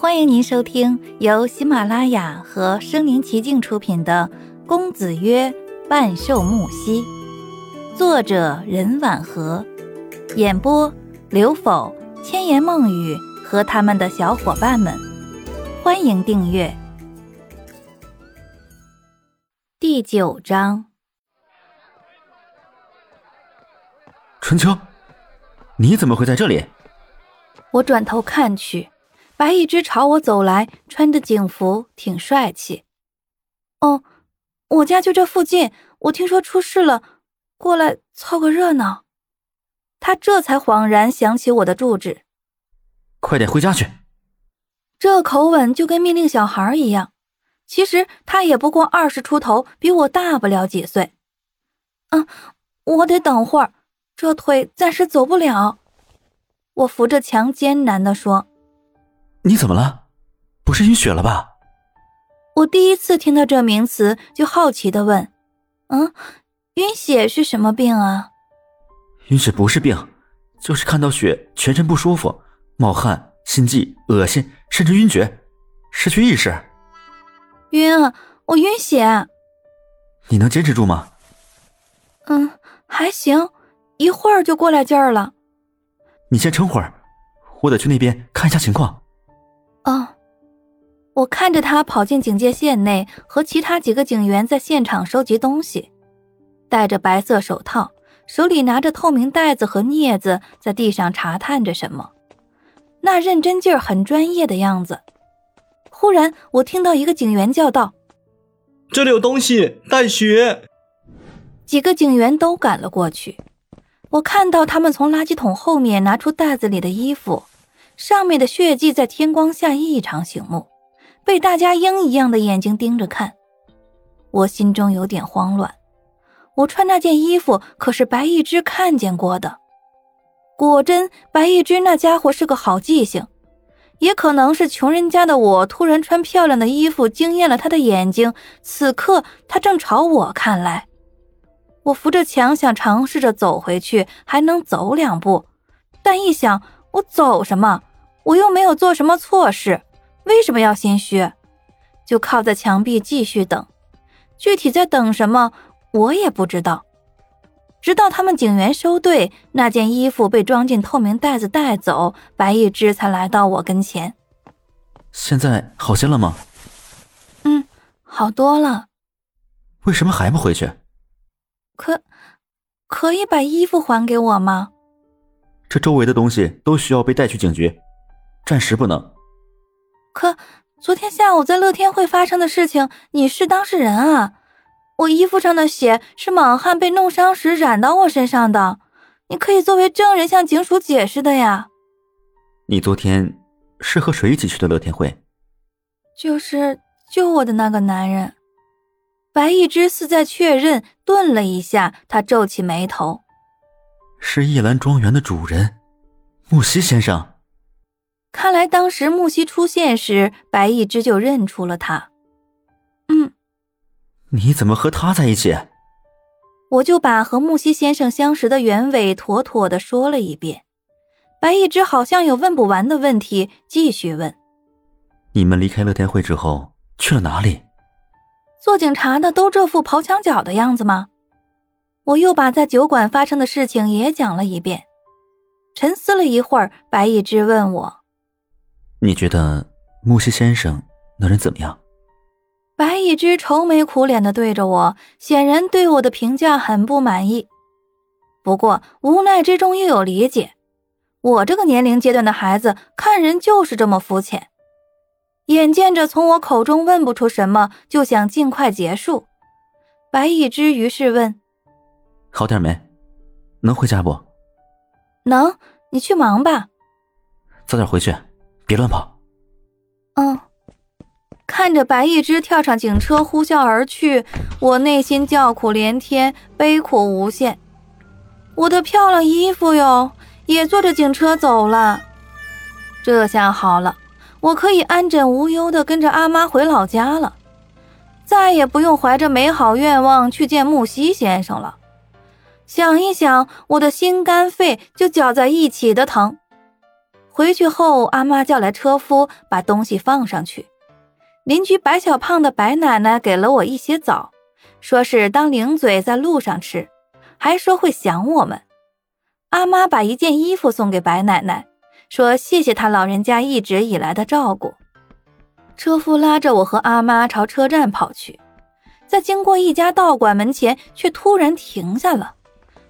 欢迎您收听由喜马拉雅和声临其境出品的《公子曰万寿木兮》，作者任婉和，演播刘否、千言梦语和他们的小伙伴们。欢迎订阅。第九章，春秋，你怎么会在这里？我转头看去。白一只朝我走来，穿着警服，挺帅气。哦，我家就这附近，我听说出事了，过来凑个热闹。他这才恍然想起我的住址，快点回家去。这口吻就跟命令小孩一样。其实他也不过二十出头，比我大不了几岁。嗯，我得等会儿，这腿暂时走不了。我扶着墙，艰难地说。你怎么了？不是晕血了吧？我第一次听到这名词，就好奇的问：“嗯，晕血是什么病啊？”晕血不是病，就是看到血全身不舒服，冒汗、心悸、恶心，甚至晕厥，失去意识。晕啊！我晕血。你能坚持住吗？嗯，还行，一会儿就过来劲儿了。你先撑会儿，我得去那边看一下情况。哦，我看着他跑进警戒线内，和其他几个警员在现场收集东西，戴着白色手套，手里拿着透明袋子和镊子，在地上查探着什么，那认真劲儿很专业的样子。忽然，我听到一个警员叫道：“这里有东西，带血！”几个警员都赶了过去。我看到他们从垃圾桶后面拿出袋子里的衣服。上面的血迹在天光下异常醒目，被大家鹰一样的眼睛盯着看。我心中有点慌乱。我穿那件衣服可是白一只看见过的。果真，白一只那家伙是个好记性，也可能是穷人家的我突然穿漂亮的衣服惊艳了他的眼睛。此刻他正朝我看来。我扶着墙想尝试着走回去，还能走两步，但一想，我走什么？我又没有做什么错事，为什么要心虚？就靠在墙壁继续等，具体在等什么，我也不知道。直到他们警员收队，那件衣服被装进透明袋子带走，白一只才来到我跟前。现在好些了吗？嗯，好多了。为什么还不回去？可，可以把衣服还给我吗？这周围的东西都需要被带去警局。暂时不能。可昨天下午在乐天会发生的事情，你是当事人啊！我衣服上的血是莽汉被弄伤时染到我身上的，你可以作为证人向警署解释的呀。你昨天是和谁一起去的乐天会？就是救我的那个男人。白一之似在确认，顿了一下，他皱起眉头。是叶兰庄园的主人，木西先生。看来当时木西出现时，白一之就认出了他。嗯，你怎么和他在一起？我就把和木西先生相识的原委妥妥的说了一遍。白一之好像有问不完的问题，继续问：“你们离开乐天会之后去了哪里？做警察的都这副刨墙脚的样子吗？”我又把在酒馆发生的事情也讲了一遍。沉思了一会儿，白一之问我。你觉得木西先生那人怎么样？白一只愁眉苦脸的对着我，显然对我的评价很不满意。不过无奈之中又有理解，我这个年龄阶段的孩子看人就是这么肤浅。眼见着从我口中问不出什么，就想尽快结束。白一只于是问：“好点没？能回家不？”“能，你去忙吧。”“早点回去。”别乱跑。嗯，看着白一只跳上警车呼啸而去，我内心叫苦连天，悲苦无限。我的漂亮衣服哟，也坐着警车走了。这下好了，我可以安枕无忧的跟着阿妈回老家了，再也不用怀着美好愿望去见木西先生了。想一想，我的心肝肺就搅在一起的疼。回去后，阿妈叫来车夫，把东西放上去。邻居白小胖的白奶奶给了我一些枣，说是当零嘴在路上吃，还说会想我们。阿妈把一件衣服送给白奶奶，说谢谢她老人家一直以来的照顾。车夫拉着我和阿妈朝车站跑去，在经过一家道馆门前，却突然停下了。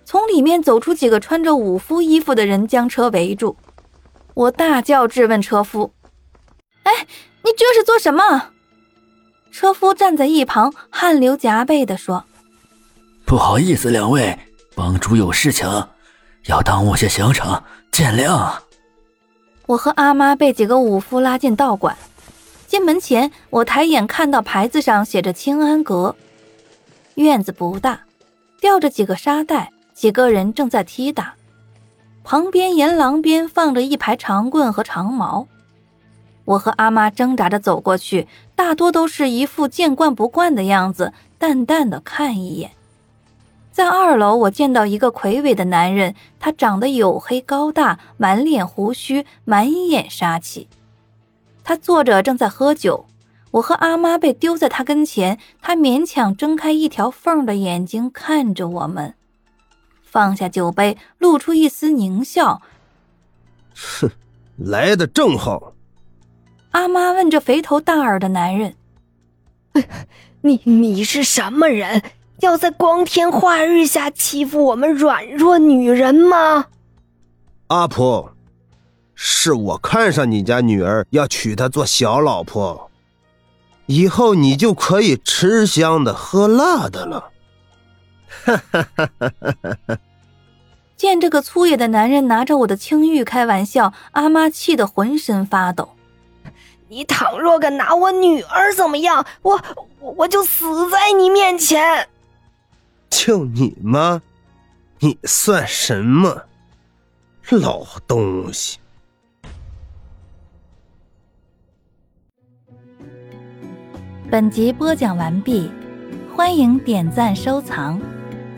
从里面走出几个穿着武夫衣服的人，将车围住。我大叫质问车夫：“哎，你这是做什么？”车夫站在一旁，汗流浃背地说：“不好意思，两位，帮主有事情，要耽误些行程，见谅。”我和阿妈被几个武夫拉进道馆。进门前，我抬眼看到牌子上写着“清安阁”。院子不大，吊着几个沙袋。几个人正在踢打，旁边沿廊边放着一排长棍和长矛。我和阿妈挣扎着走过去，大多都是一副见惯不惯的样子，淡淡的看一眼。在二楼，我见到一个魁伟的男人，他长得黝黑高大，满脸胡须，满眼杀气。他坐着正在喝酒，我和阿妈被丢在他跟前，他勉强睁开一条缝的眼睛看着我们。放下酒杯，露出一丝狞笑。哼，来的正好。阿妈问这肥头大耳的男人：“你你是什么人？要在光天化日下欺负我们软弱女人吗？”阿婆，是我看上你家女儿，要娶她做小老婆，以后你就可以吃香的喝辣的了。哈哈哈哈哈！见这个粗野的男人拿着我的青玉开玩笑，阿妈气得浑身发抖。你倘若敢拿我女儿怎么样，我我就死在你面前。就你吗？你算什么？老东西！本集播讲完毕，欢迎点赞收藏。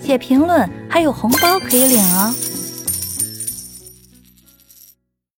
写评论还有红包可以领哦。